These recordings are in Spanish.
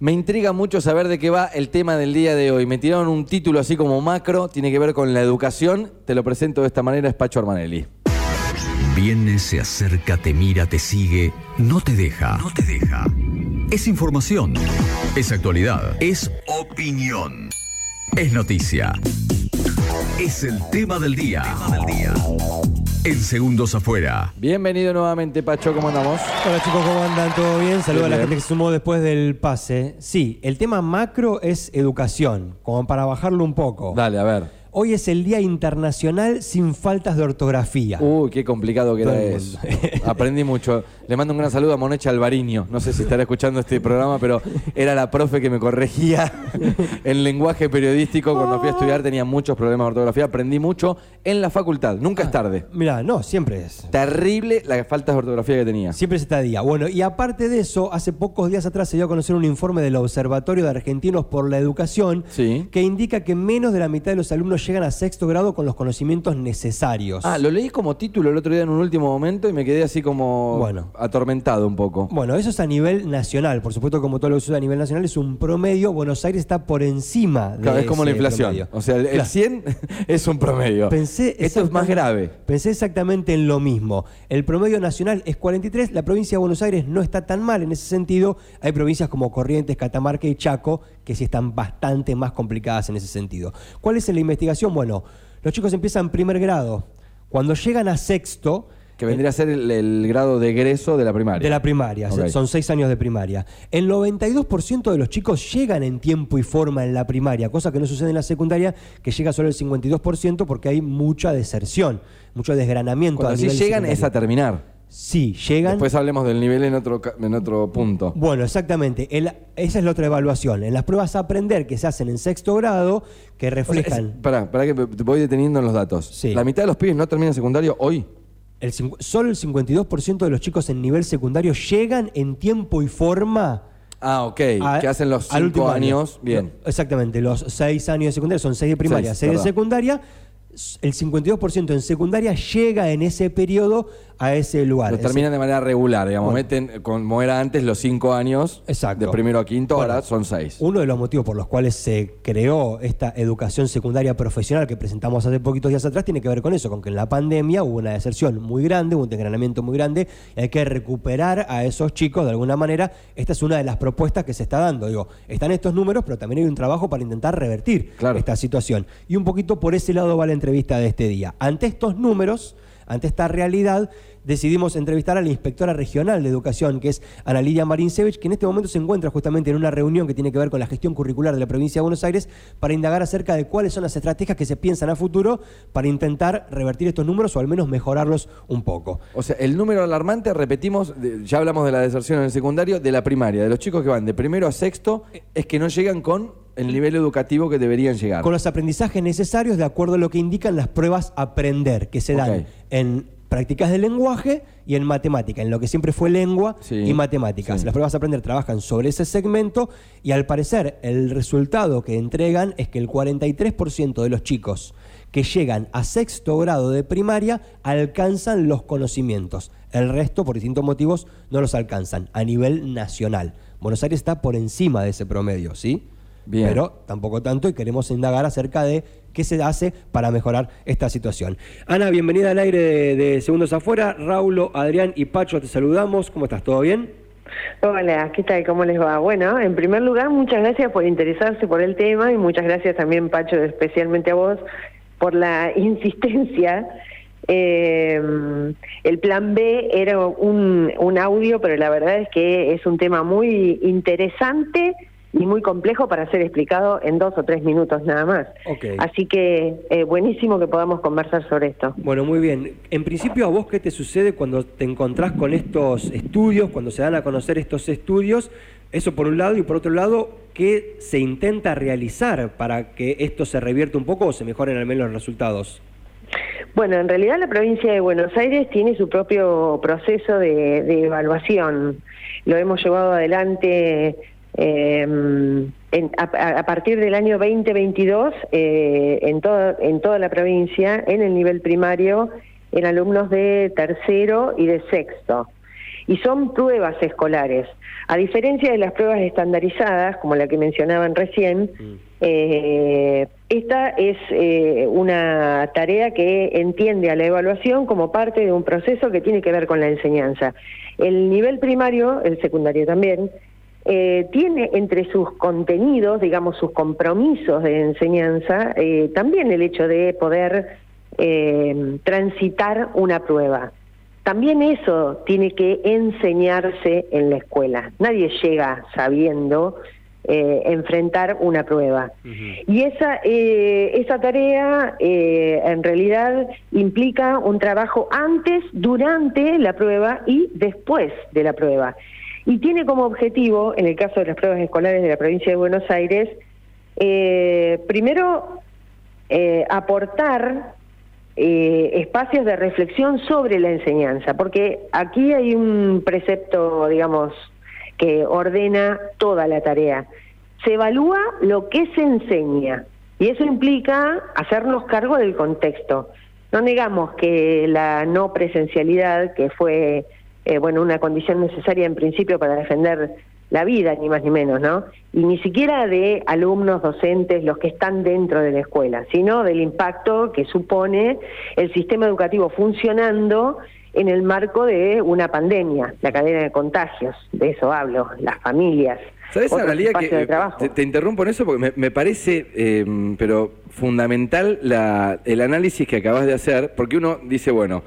Me intriga mucho saber de qué va el tema del día de hoy. Me tiraron un título así como macro, tiene que ver con la educación. Te lo presento de esta manera, es Pacho Armanelli. Viene, se acerca, te mira, te sigue, no te deja. No te deja. Es información. Es actualidad. Es opinión. Es noticia. Es el tema del día. Tema del día. En segundos afuera. Bienvenido nuevamente, Pacho, ¿cómo andamos? Hola chicos, ¿cómo andan? ¿Todo bien? Saludos a la Bien. gente que se sumó después del pase. Sí, el tema macro es educación, como para bajarlo un poco. Dale, a ver. Hoy es el Día Internacional sin faltas de ortografía. Uy, qué complicado que era eso. Aprendí mucho. Le mando un gran saludo a Monecha Alvariño. No sé si estará escuchando este programa, pero era la profe que me corregía en lenguaje periodístico. Cuando fui a estudiar tenía muchos problemas de ortografía. Aprendí mucho en la facultad. Nunca es tarde. Mirá, no, siempre es. Terrible las faltas de ortografía que tenía. Siempre se está día. Bueno, y aparte de eso, hace pocos días atrás se dio a conocer un informe del Observatorio de Argentinos por la Educación Sí. que indica que menos de la mitad de los alumnos llegan a sexto grado con los conocimientos necesarios. Ah, lo leí como título el otro día en un último momento y me quedé así como Bueno. atormentado un poco. Bueno, eso es a nivel nacional. Por supuesto, como todo lo que sucede a nivel nacional, es un promedio. Buenos Aires está por encima de Claro, es como la inflación. promedio. O sea, el, el Claro. 100 es un promedio. Pensé Esto es más grave. Pensé exactamente en lo mismo. El promedio nacional es 43, la provincia de Buenos Aires no está tan mal en ese sentido. Hay provincias como Corrientes, Catamarca y Chaco que sí están bastante más complicadas en ese sentido. ¿Cuál es la investigación? Bueno, los chicos empiezan primer grado. Cuando llegan a sexto, Que vendría a ser el, el grado de egreso de la primaria. de la primaria, son seis años de primaria. El 92% de los chicos llegan en tiempo y forma en la primaria, cosa que no sucede en la secundaria, que llega solo el 52% porque hay mucha deserción, mucho desgranamiento. Cuando a sí nivel llegan es a terminar. Sí, llegan. Después hablemos del nivel en otro, en otro punto. Bueno, exactamente. El- esa es la otra evaluación. En las pruebas a aprender que se hacen en sexto grado, que O sea, reflejan. es- pará, pará que te voy deteniendo en los datos. Sí. La mitad de los pibes no terminan secundario hoy. el solo el 52% de los chicos en nivel secundario llegan en tiempo y forma Ah, ok. a- que hacen los cinco año. años. Bien. Lo- Exactamente, los seis años de secundaria son seis de primaria, Seis, de secundaria. El 52% en secundaria llega en ese periodo a ese lugar. Lo terminan de manera regular, digamos. Bueno. Meten, como era antes, los cinco años. Exacto. De primero a quinto, Bueno, ahora son seis. Uno de los motivos por los cuales se creó esta educación secundaria profesional que presentamos hace poquitos días atrás tiene que ver con eso, con que en la pandemia hubo una deserción muy grande, hubo un desgranamiento muy grande y hay que recuperar a esos chicos de alguna manera. Esta es una de las propuestas que se está dando. Digo, están estos números, pero también hay un trabajo para intentar revertir Claro. esta situación. Y un poquito por ese lado va la entrevista de este día. Ante estos números, ante esta realidad, decidimos entrevistar a la inspectora regional de educación, que es Ana Lidia Marinsevich, que en este momento se encuentra justamente en una reunión que tiene que ver con la gestión curricular de la provincia de Buenos Aires, para indagar acerca de cuáles son las estrategias que se piensan a futuro para intentar revertir estos números o al menos mejorarlos un poco. O sea, el número alarmante, repetimos, ya hablamos de la deserción en el secundario, de la primaria, de los chicos que van de primero a sexto, es que no llegan con el nivel educativo que deberían llegar. Con los aprendizajes necesarios de acuerdo a lo que indican las pruebas aprender, que se dan en prácticas de lenguaje y en matemática, en lo que siempre fue lengua Sí, y matemáticas. sí. Las pruebas aprender trabajan sobre ese segmento y al parecer el resultado que entregan es que el 43% de los chicos que llegan a sexto grado de primaria alcanzan los conocimientos. El resto, por distintos motivos, no los alcanzan a nivel nacional. Buenos Aires está por encima de ese promedio, ¿sí? Bien. Pero tampoco tanto y queremos indagar acerca de qué se hace para mejorar esta situación. Ana, bienvenida al aire de, de Segundos Afuera. Raulo, Adrián y Pacho, te saludamos. ¿Cómo estás? ¿Todo bien? Hola, ¿qué tal? ¿Cómo les va? Bueno, en primer lugar, muchas gracias por interesarse por el tema y muchas gracias también, Pacho, especialmente a vos, por la insistencia. Eh, el plan B era un, un audio, pero la verdad es que es un tema muy interesante y muy complejo para ser explicado en dos o tres minutos nada más. Así que eh, buenísimo que podamos conversar sobre esto. Bueno, muy bien. En principio, ¿a vos qué te sucede cuando te encontrás con estos estudios, cuando se dan a conocer estos estudios? Eso por un lado, y por otro lado, ¿qué se intenta realizar para que esto se revierta un poco o se mejoren al menos los resultados? Bueno, en realidad la provincia de Buenos Aires tiene su propio proceso de, de evaluación. Lo hemos llevado adelante eh, en- a, a partir del año 2022 eh, en, toda, en toda la provincia, en el nivel primario, en alumnos de tercero y de sexto. y son pruebas escolares. A diferencia de las pruebas estandarizadas, como la que mencionaban recién, eh, esta es eh, una tarea que entiende a la evaluación como parte de un proceso que tiene que ver con la enseñanza. El nivel primario, el secundario también, eh, tiene entre sus contenidos, digamos, sus compromisos de enseñanza, eh, también el hecho de poder eh, transitar una prueba. También eso tiene que enseñarse en la escuela. Nadie llega sabiendo enfrentar una prueba. Y esa, esa tarea en realidad implica un trabajo antes, durante la prueba y después de la prueba y tiene como objetivo, en el caso de las pruebas escolares de la provincia de Buenos Aires, eh, primero eh, aportar eh, espacios de reflexión sobre la enseñanza, porque aquí hay un precepto, digamos, que ordena toda la tarea. Se evalúa lo que se enseña y eso implica hacernos cargo del contexto. No negamos que la no presencialidad, que fue eh, bueno, una condición necesaria en principio para defender la vida, ni más ni menos, ¿no? Y ni siquiera de alumnos, docentes, los que están dentro de la escuela, sino del impacto que supone el sistema educativo funcionando en el marco de una pandemia, la cadena de contagios, de eso hablo, las familias. ¿Sabes, Analia, que te, te, interrumpo en eso porque me, parece, em, pero fundamental la, el análisis que acabas de hacer, porque uno dice, bueno,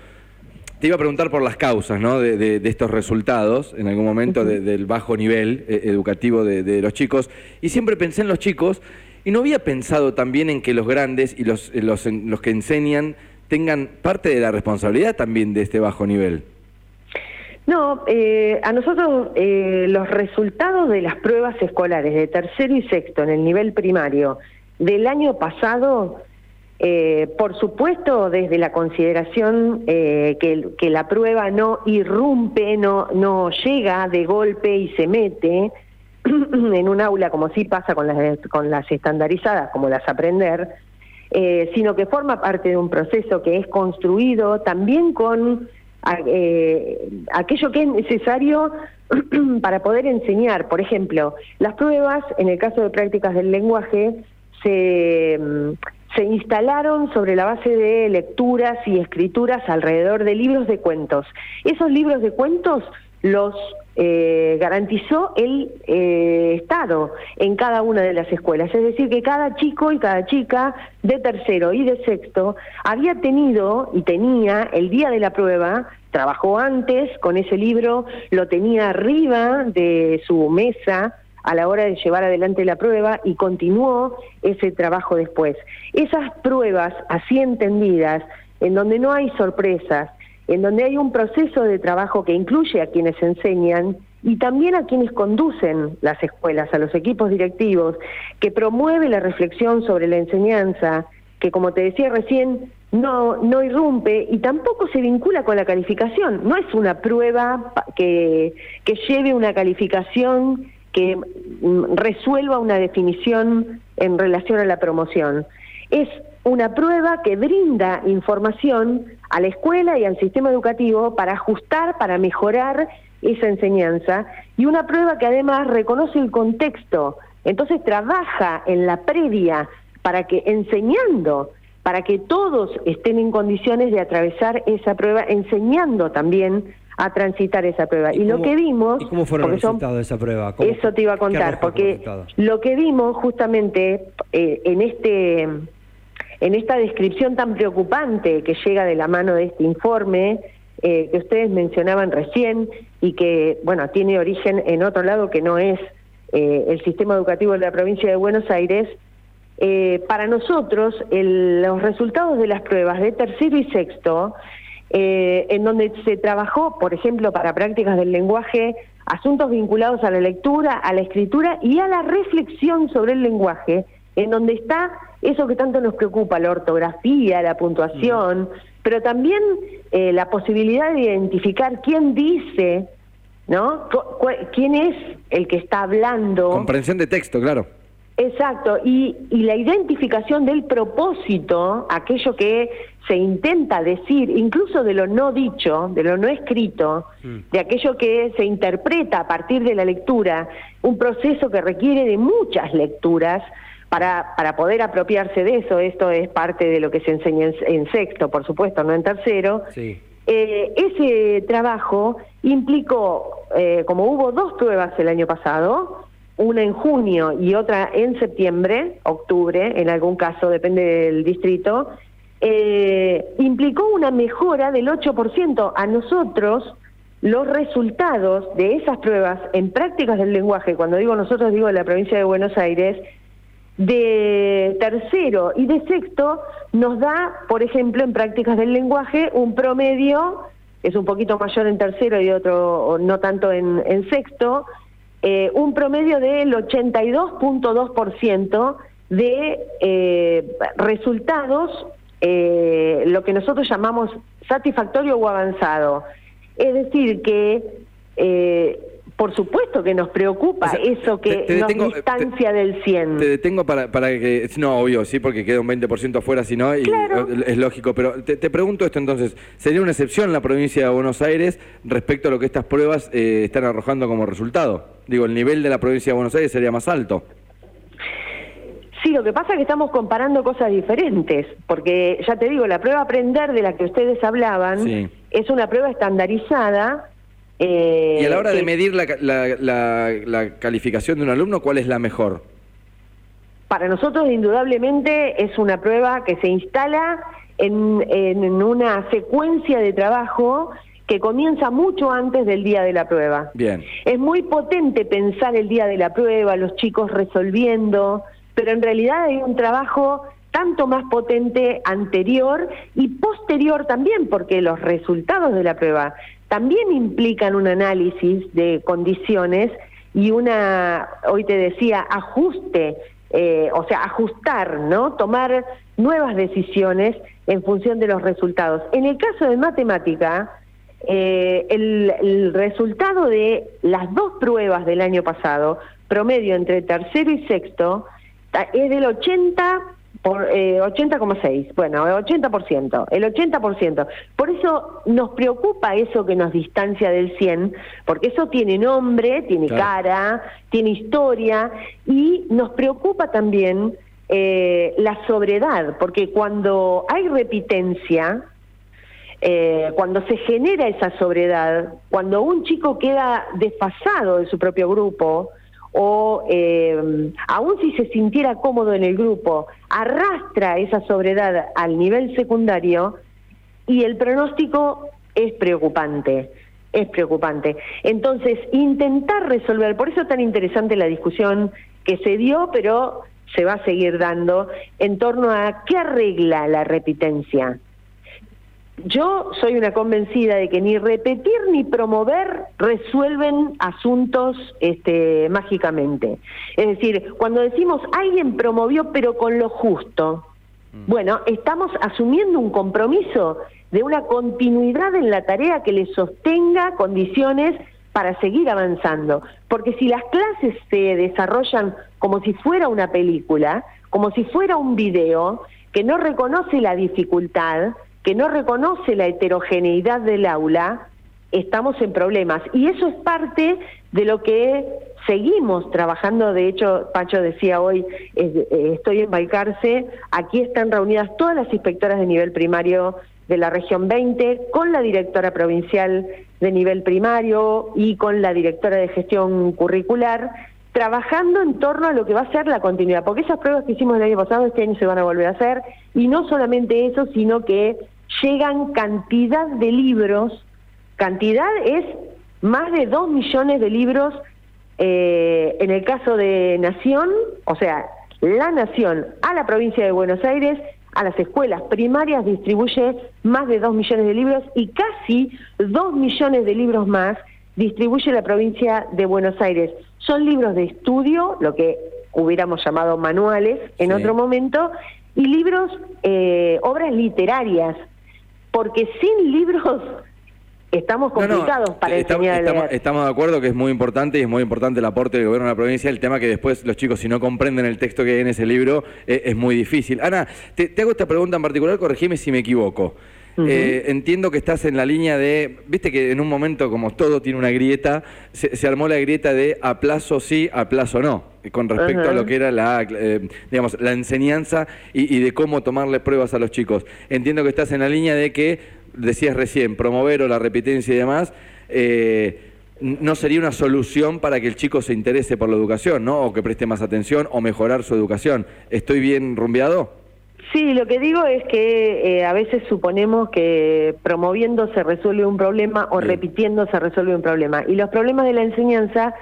te iba a preguntar por las causas ¿no? de, estos resultados, en algún momento del bajo nivel eh, educativo de, los chicos, y siempre pensé en los chicos, y no había pensado también en que los grandes y los, los, los que enseñan tengan parte de la responsabilidad también de este bajo nivel. No, eh, a nosotros eh, los resultados de las pruebas escolares de tercero y sexto en el nivel primario del año pasado eh, por supuesto, desde la consideración eh, que, la prueba no irrumpe, no, llega de golpe y se mete en un aula como sí pasa con las, con las estandarizadas, como las aprender, eh, sino que forma parte de un proceso que es construido también con aquello que es necesario para poder enseñar. Por ejemplo, las pruebas, en el caso de prácticas del lenguaje, se se instalaron sobre la base de lecturas y escrituras alrededor de libros de cuentos. Esos libros de cuentos los eh, garantizó el eh, Estado en cada una de las escuelas. Es decir, que cada chico y cada chica de tercero y de sexto había tenido y tenía el día de la prueba, trabajó antes con ese libro, lo tenía arriba de su mesa, a la hora de llevar adelante la prueba y continuó ese trabajo después. Esas pruebas así entendidas, en donde no hay sorpresas, en donde hay un proceso de trabajo que incluye a quienes enseñan y también a quienes conducen las escuelas, a los equipos directivos, que promueve la reflexión sobre la enseñanza, que como te decía recién, no, no irrumpe y tampoco se vincula con la calificación. No es una prueba que, que lleve una calificación que mm, resuelva una definición en relación a la promoción. Es una prueba que brinda información a la escuela y al sistema educativo para ajustar, para mejorar esa enseñanza y una prueba que además reconoce el contexto, entonces trabaja en la previa para que enseñando, para que todos estén en condiciones de atravesar esa prueba, enseñando también a transitar esa prueba. Y, lo que vimos... ¿Y cómo fueron los resultados de esa prueba? Eso te iba a contar, porque lo que vimos justamente eh, en este en esta descripción tan preocupante que llega de la mano de este informe eh, que ustedes mencionaban recién y que, bueno, tiene origen en otro lado que no es eh, el sistema educativo de la provincia de Buenos Aires, para nosotros los resultados de las pruebas de tercero y sexto eh, en donde se trabajó, por ejemplo, para prácticas del lenguaje, asuntos vinculados a la lectura, a la escritura y a la reflexión sobre el lenguaje, en donde está eso que tanto nos preocupa, la ortografía, la puntuación, mm. pero también eh, la posibilidad de identificar quién dice, ¿no? ¿Quién es el que está hablando? Comprensión de texto, claro. Exacto, y, y la identificación del propósito, aquello que se intenta decir, incluso de lo no dicho, de lo no escrito, de aquello que se interpreta a partir de la lectura, un proceso que requiere de muchas lecturas para, para poder apropiarse de eso. Esto es parte de lo que se enseña en, en sexto, por supuesto, no en tercero. Sí. Eh, ese trabajo implicó, eh, como hubo dos pruebas el año pasado, una en junio y otra en septiembre, octubre, en algún caso, depende del distrito, eh, implicó una mejora del 8%. A nosotros, los resultados de esas pruebas en prácticas del lenguaje, cuando digo nosotros, digo la provincia de Buenos Aires, de tercero y de sexto nos da, por ejemplo, en prácticas del lenguaje, un promedio, es un poquito mayor en tercero y otro no tanto en sexto, eh, un promedio del 82.2% de eh, resultados, eh, lo que nosotros llamamos satisfactorio o avanzado. Es decir, que eh, por supuesto que nos preocupa O sea, eso que te- te nos detengo- distancia del 100. Te detengo para, para que... No, obvio, sí, porque queda un 20% afuera, si no, y Claro. es lógico. Pero te, te pregunto esto entonces, ¿sería una excepción la provincia de Buenos Aires respecto a lo que estas pruebas eh, están arrojando como resultado? Digo, el nivel de la provincia de Buenos Aires sería más alto. Sí, lo que pasa es que estamos comparando cosas diferentes, porque ya te digo, la prueba aprender de la que ustedes hablaban Sí. es una prueba estandarizada. Eh, Y a la hora de medir la, la- la- la calificación de un alumno, ¿cuál es la mejor? Para nosotros, indudablemente, es una prueba que se instala en, en una secuencia de trabajo que comienza mucho antes del día de la prueba. Bien. Es muy potente pensar el día de la prueba, los chicos resolviendo, pero en realidad hay un trabajo tanto más potente anterior y posterior también, porque los resultados de la prueba también implican un análisis de condiciones y una, hoy te decía, ajuste, eh, o sea, ajustar, ¿no? Tomar nuevas decisiones en función de los resultados. En el caso de matemática, eh, el, el resultado de las dos pruebas del año pasado, promedio entre tercero y sexto, es del 80 por eh, 80,6, bueno, el 80%, el 80%. Por eso nos preocupa eso que nos distancia del 100, porque eso tiene nombre, tiene Claro. cara, tiene historia y nos preocupa también eh, la sobredad, porque cuando hay repitencia, eh, cuando se genera esa sobriedad, cuando un chico queda desfasado de su propio grupo, o eh, aun si se sintiera cómodo en el grupo, arrastra esa sobriedad al nivel secundario y el pronóstico es preocupante, es preocupante. Entonces, intentar resolver, por eso es tan interesante la discusión que se dio, pero se va a seguir dando en torno a qué arregla la repitencia. Yo soy una convencida de que ni repetir ni promover resuelven asuntos este, mágicamente. Es decir, cuando decimos alguien promovió pero con lo justo, bueno, estamos asumiendo un compromiso de una continuidad en la tarea que le sostenga condiciones para seguir avanzando. Porque si las clases se desarrollan como si fuera una película, como si fuera un video, que no reconoce la dificultad, que no reconoce la heterogeneidad del aula, estamos en problemas. Y eso es parte de lo que seguimos trabajando. De hecho, Pacho decía hoy, eh, estoy en Balcarce, aquí están reunidas todas las inspectoras de nivel primario de la región 20, con la directora provincial de nivel primario y con la directora de gestión curricular, trabajando en torno a lo que va a ser la continuidad, porque esas pruebas que hicimos el año pasado, este año se van a volver a hacer, y no solamente eso, sino que llegan cantidad de libros, cantidad es más de dos millones de libros eh, en el caso de Nación, o sea, la Nación a la provincia de Buenos Aires, a las escuelas primarias distribuye más de dos millones de libros y casi dos millones de libros más distribuye la provincia de Buenos Aires. Son libros de estudio, lo que hubiéramos llamado manuales en Sí. otro momento, y libros, eh, obras literarias, porque sin libros estamos No, no, complicados para estamos, enseñar a estamos, leer. estamos de acuerdo que es muy importante y es muy importante el aporte del gobierno de la provincia. El tema que después los chicos, si no comprenden el texto que hay en ese libro, eh, es muy difícil. Ana, te, te hago esta pregunta en particular, corregime si me equivoco. Eh, entiendo que estás en la línea de, viste que en un momento como todo tiene una grieta, se, se armó la grieta de a plazo sí, a plazo no, con respecto a lo que era la, eh, digamos, la enseñanza y, y de cómo tomarle pruebas a los chicos. Entiendo que estás en la línea de que, decías recién, promover o la repitencia y demás, eh, no sería una solución para que el chico se interese por la educación, ¿no? O que preste más atención o mejorar su educación. ¿Estoy bien rumbeado? Sí, lo que digo es que eh, a veces suponemos que promoviendo se resuelve un problema o Sí. repitiendo se resuelve un problema. Y los problemas de la enseñanza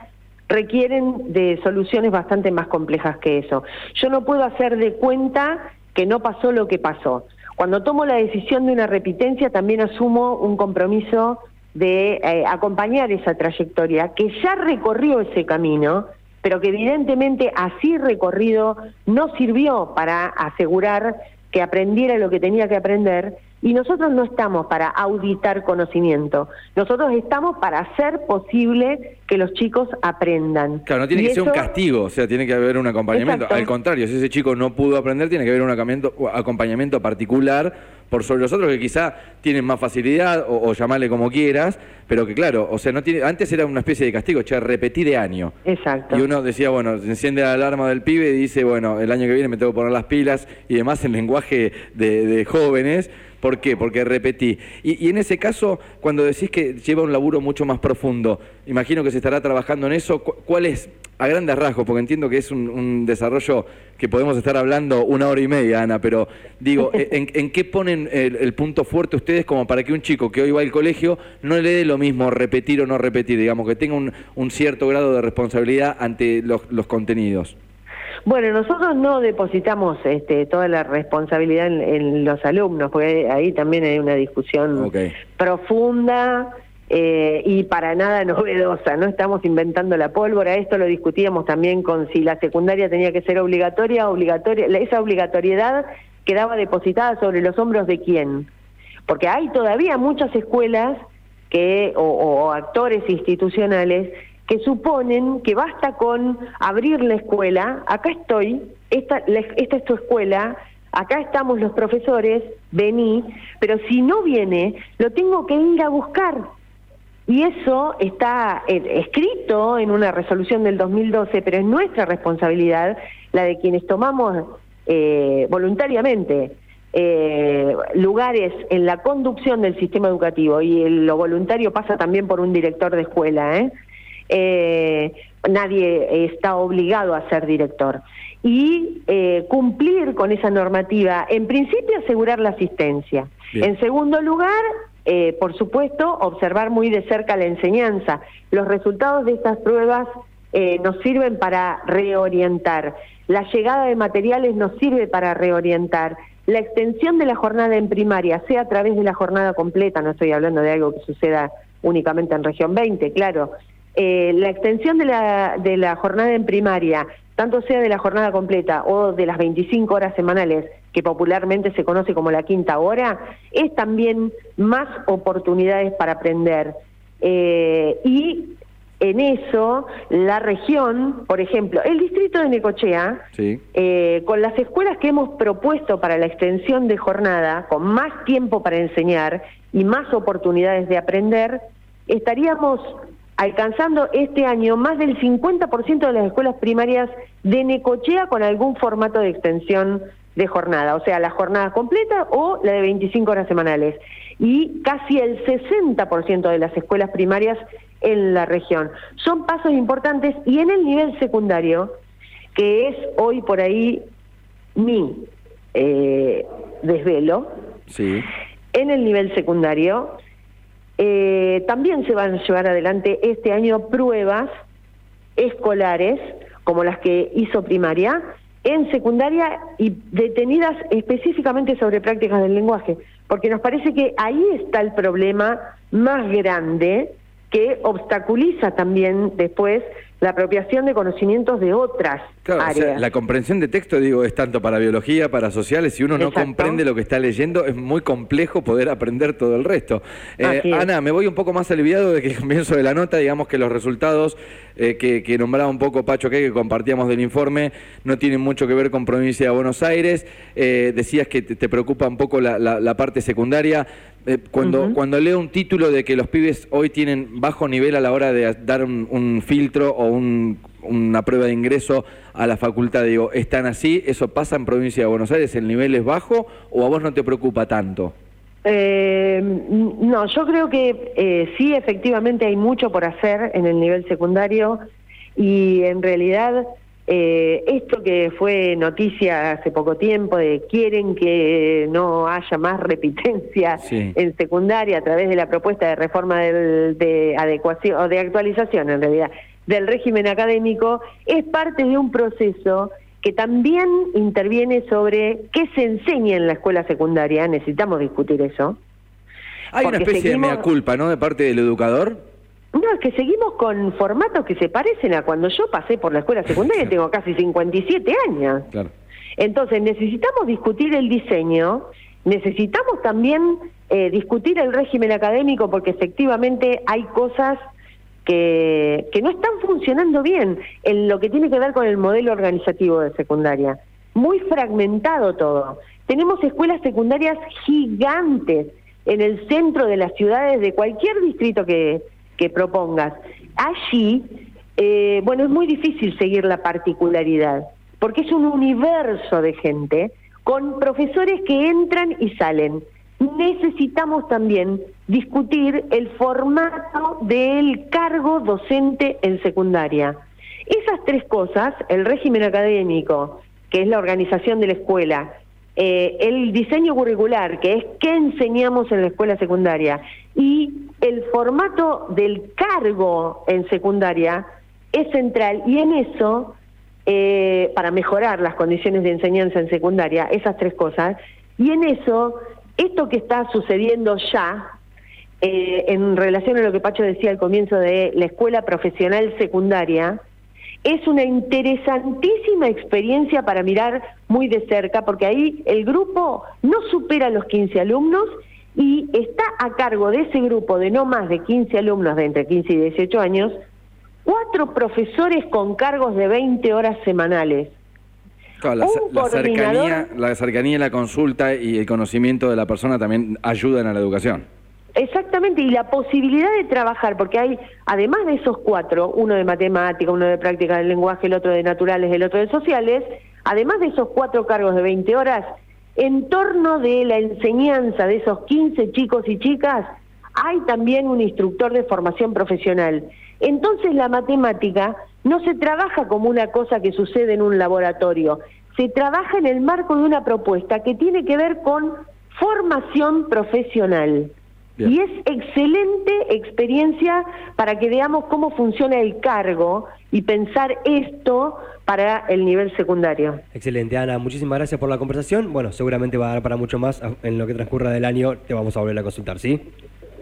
requieren de soluciones bastante más complejas que eso. Yo no puedo hacer de cuenta que no pasó lo que pasó. Cuando tomo la decisión de una repitencia, también asumo un compromiso de eh, acompañar esa trayectoria, que ya recorrió ese camino, pero que evidentemente así recorrido no sirvió para asegurar que aprendiera lo que tenía que aprender y nosotros no estamos para auditar conocimiento, nosotros estamos para hacer posible que los chicos aprendan. Claro, no tiene Y que ser un castigo, o sea, tiene que haber un acompañamiento. Exacto. Al contrario, si ese chico no pudo aprender, tiene que haber un acompañamiento particular por sobre los otros que quizá tienen más facilidad o, o llamarle como quieras, pero que claro, o sea, no tiene, antes era una especie de castigo, che, repetí de año. Exacto. Y uno decía, bueno, se enciende la alarma del pibe y dice, bueno, el año que viene me tengo que poner las pilas y demás en lenguaje de, de jóvenes. ¿Por qué? Porque repetí. Y, en ese caso, cuando decís que lleva un laburo mucho más profundo, imagino que se estará trabajando en eso. Cu- ¿Cuál es, a grandes rasgos, porque entiendo que es un, desarrollo que podemos estar hablando una hora y media, Ana, pero digo, ¿en, en qué ponen el, punto fuerte ustedes como para que un chico que hoy va al colegio no le dé lo mismo repetir o no repetir, digamos, que tenga un, cierto grado de responsabilidad ante los contenidos? Bueno, nosotros no depositamos este, toda la responsabilidad en, en los alumnos, porque ahí también hay una discusión profunda eh, y para nada novedosa. No estamos inventando la pólvora. Esto lo discutíamos también con si la secundaria tenía que ser obligatoria, obligatoria. Esa obligatoriedad quedaba depositada sobre los hombros de quién, porque hay todavía muchas escuelas que o, o actores institucionales que suponen que basta con abrir la escuela, acá estoy, esta, esta es tu escuela, acá estamos los profesores, vení, pero si no viene, lo tengo que ir a buscar. Y eso está eh, escrito en una resolución del 2012, pero es nuestra responsabilidad, la de quienes tomamos eh, voluntariamente eh, lugares en la conducción del sistema educativo y lo voluntario pasa también por un director de escuela. ¿eh? Eh, nadie está obligado a ser director. Y eh, cumplir con esa normativa, en principio asegurar la asistencia. Bien. En segundo lugar, eh, por supuesto, observar muy de cerca la enseñanza. Los resultados de estas pruebas eh, nos sirven para reorientar. La llegada de materiales nos sirve para reorientar. La extensión de la jornada en primaria, sea a través de la jornada completa, no estoy hablando de algo que suceda únicamente en región 20, claro. Eh, la extensión de la, de la jornada en primaria, tanto sea de la jornada completa o de las 25 horas semanales, que popularmente se conoce como la quinta hora, es también más oportunidades para aprender. Eh, y en eso, la región, por ejemplo, el distrito de Necochea, Sí. eh, con las escuelas que hemos propuesto para la extensión de jornada, con más tiempo para enseñar y más oportunidades de aprender, estaríamos alcanzando este año más del 50% de las escuelas primarias de Necochea con algún formato de extensión de jornada, o sea, la jornada completa o la de 25 horas semanales. Y casi el 60% de las escuelas primarias en la región. Son pasos importantes y en el nivel secundario, que es hoy por ahí mi eh, desvelo, Sí. en el nivel secundario, eh, también se van a llevar adelante este año pruebas escolares, como las que hizo primaria, en secundaria y detenidas específicamente sobre prácticas del lenguaje, porque nos parece que ahí está el problema más grande que obstaculiza también después la apropiación de conocimientos de otras Claro, o áreas. sea, la comprensión de texto, digo, es tanto para biología, para sociales. Si uno no Exacto. comprende lo que está leyendo, es muy complejo poder aprender todo el resto. Eh. Ana, me voy un poco más aliviado de que comienzo de la nota, digamos que los resultados eh, que, que nombraba un poco Pacho, que, que compartíamos del informe, no tienen mucho que ver con provincia de Buenos Aires. Eh, decías que te, te preocupa un poco la, la- la parte secundaria. Eh, cuando, cuando leo un título de que los pibes hoy tienen bajo nivel a la hora de dar un, un filtro o un- una prueba de ingreso a la facultad, digo, ¿están así? ¿Eso pasa en provincia de Buenos Aires? ¿El nivel es bajo o a vos no te preocupa tanto? Eh, no, yo creo que eh, sí, efectivamente hay mucho por hacer en el nivel secundario y en realidad eh, esto que fue noticia hace poco tiempo de quieren que no haya más repitencia Sí. en secundaria a través de la propuesta de reforma del- de adecuación o de actualización en realidad del régimen académico es parte de un proceso que también interviene sobre qué se enseña en la escuela secundaria, necesitamos discutir eso. Hay una especie seguimos- de mea culpa, ¿no? De parte del educador. No, es que seguimos con formatos que se parecen a cuando yo pasé por la escuela secundaria, tengo casi 57 años. Claro. Entonces, necesitamos discutir el diseño, necesitamos también eh, discutir el régimen académico porque efectivamente hay cosas que, que no están funcionando bien en lo que tiene que ver con el modelo organizativo de secundaria. Muy fragmentado todo. Tenemos escuelas secundarias gigantes en el centro de las ciudades de cualquier distrito que, que propongas. Allí, eh, bueno, es muy difícil seguir la particularidad, porque es un universo de gente con profesores que entran y salen. Necesitamos también discutir el formato del cargo docente en secundaria. Esas tres cosas, el régimen académico, que es la organización de la escuela, eh, el diseño curricular, que es qué enseñamos en la escuela secundaria, y el formato del cargo en secundaria es central. Y en eso, eh, para mejorar las condiciones de enseñanza en secundaria, esas tres cosas, y en eso, esto que está sucediendo ya, eh, en relación a lo que Pacho decía al comienzo de la escuela profesional secundaria, es una interesantísima experiencia para mirar muy de cerca, porque ahí el grupo no supera los 15 alumnos y está a cargo de ese grupo de no más de 15 alumnos de entre 15 y 18 años, cuatro profesores con cargos de 20 horas semanales. Claro, la, cercanía, la cercanía y la consulta y el conocimiento de la persona también ayudan a la educación. Exactamente, y la posibilidad de trabajar, porque hay, además de esos cuatro, uno de matemática, uno de práctica del lenguaje, el otro de naturales, el otro de sociales, además de esos cuatro cargos de 20 horas, en torno de la enseñanza de esos 15 chicos y chicas, hay también un instructor de formación profesional. Entonces la matemática no se trabaja como una cosa que sucede en un laboratorio, se trabaja en el marco de una propuesta que tiene que ver con formación profesional. Bien. Y es excelente experiencia para que veamos cómo funciona el cargo y pensar esto para el nivel secundario. Excelente, Ana. Muchísimas gracias por la conversación. Bueno, seguramente va a dar para mucho más en lo que transcurra del año. Te vamos a volver a consultar, ¿sí?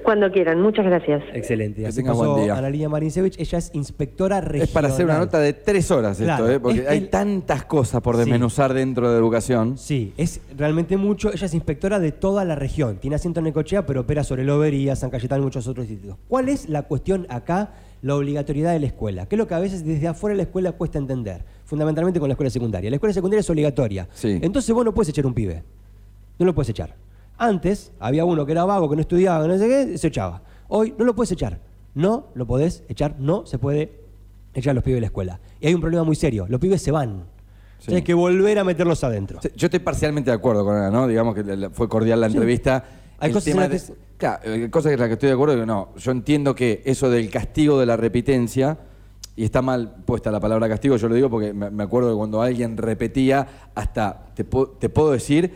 Cuando quieran, muchas gracias. Excelente. Que pasó buen día. Ana Lidia Marincevich. Ella es inspectora regional. Es para hacer una nota de tres horas Claro, esto, ¿eh? porque es hay el- tantas cosas por Sí. desmenuzar dentro de educación. Sí, es realmente mucho. Ella es inspectora de toda la región. Tiene asiento en Necochea, pero opera sobre Lobería, San Cayetano y muchos otros distritos. ¿Cuál es la cuestión acá? La obligatoriedad de la escuela. Que es lo que a veces desde afuera de la escuela cuesta entender. Fundamentalmente con la escuela secundaria. La escuela secundaria es obligatoria. Sí. Entonces vos no puedes echar un pibe. No lo puedes echar. Antes había uno que era vago, que no estudiaba, que no sé qué, se echaba. Hoy no lo puedes echar. No lo podés echar, no se puede echar a los pibes de la escuela. Y hay un problema muy serio. Los pibes se van. Sí. Tienes que volver a meterlos adentro. Sí, Yo estoy parcialmente de acuerdo con Ana, ¿no? Digamos que fue cordial la entrevista. Hay El cosas en tema de- que- Claro, hay cosas en las que estoy de acuerdo y que no. Yo entiendo que eso del castigo de la repitencia, y está mal puesta la palabra castigo, yo lo digo porque me acuerdo que cuando alguien repetía, hasta, te puedo decir,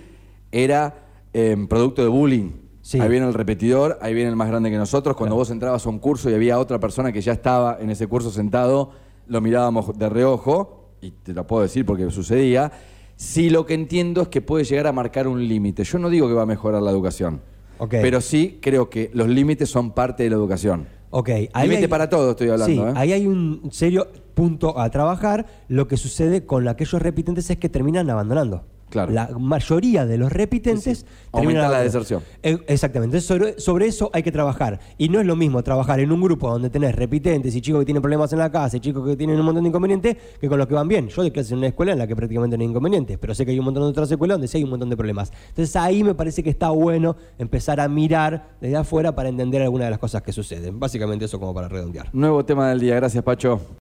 era eh, producto de bullying. Sí. Ahí viene el repetidor, ahí viene el más grande que nosotros. Cuando vos entrabas a un curso y había otra persona que ya estaba en ese curso sentado, lo mirábamos de reojo, y te lo puedo decir porque sucedía. Sí lo que entiendo es que puede llegar a marcar un límite. Yo no digo que va a mejorar la educación, pero sí creo que los límites son parte de la educación. Ok, ahí Límite hay- para todo estoy hablando, Sí, ¿eh? ahí hay un serio punto a trabajar. Lo que sucede con aquellos repitentes es que terminan abandonando. Claro. La mayoría de los repitentes Sí, sí. Aumentar la deserción. Eh, Exactamente. Sobre, sobre eso hay que trabajar. Y no es lo mismo trabajar en un grupo donde tenés repitentes y chicos que tienen problemas en la casa y chicos que tienen un montón de inconvenientes que con los que van bien. Yo doy clases en una escuela en la que prácticamente no hay inconvenientes, pero sé que hay un montón de otras escuelas donde sí hay un montón de problemas. Entonces ahí me parece que está bueno empezar a mirar desde afuera para entender algunas de las cosas que suceden. Básicamente eso como para redondear. Nuevo tema del día. Gracias, Pacho.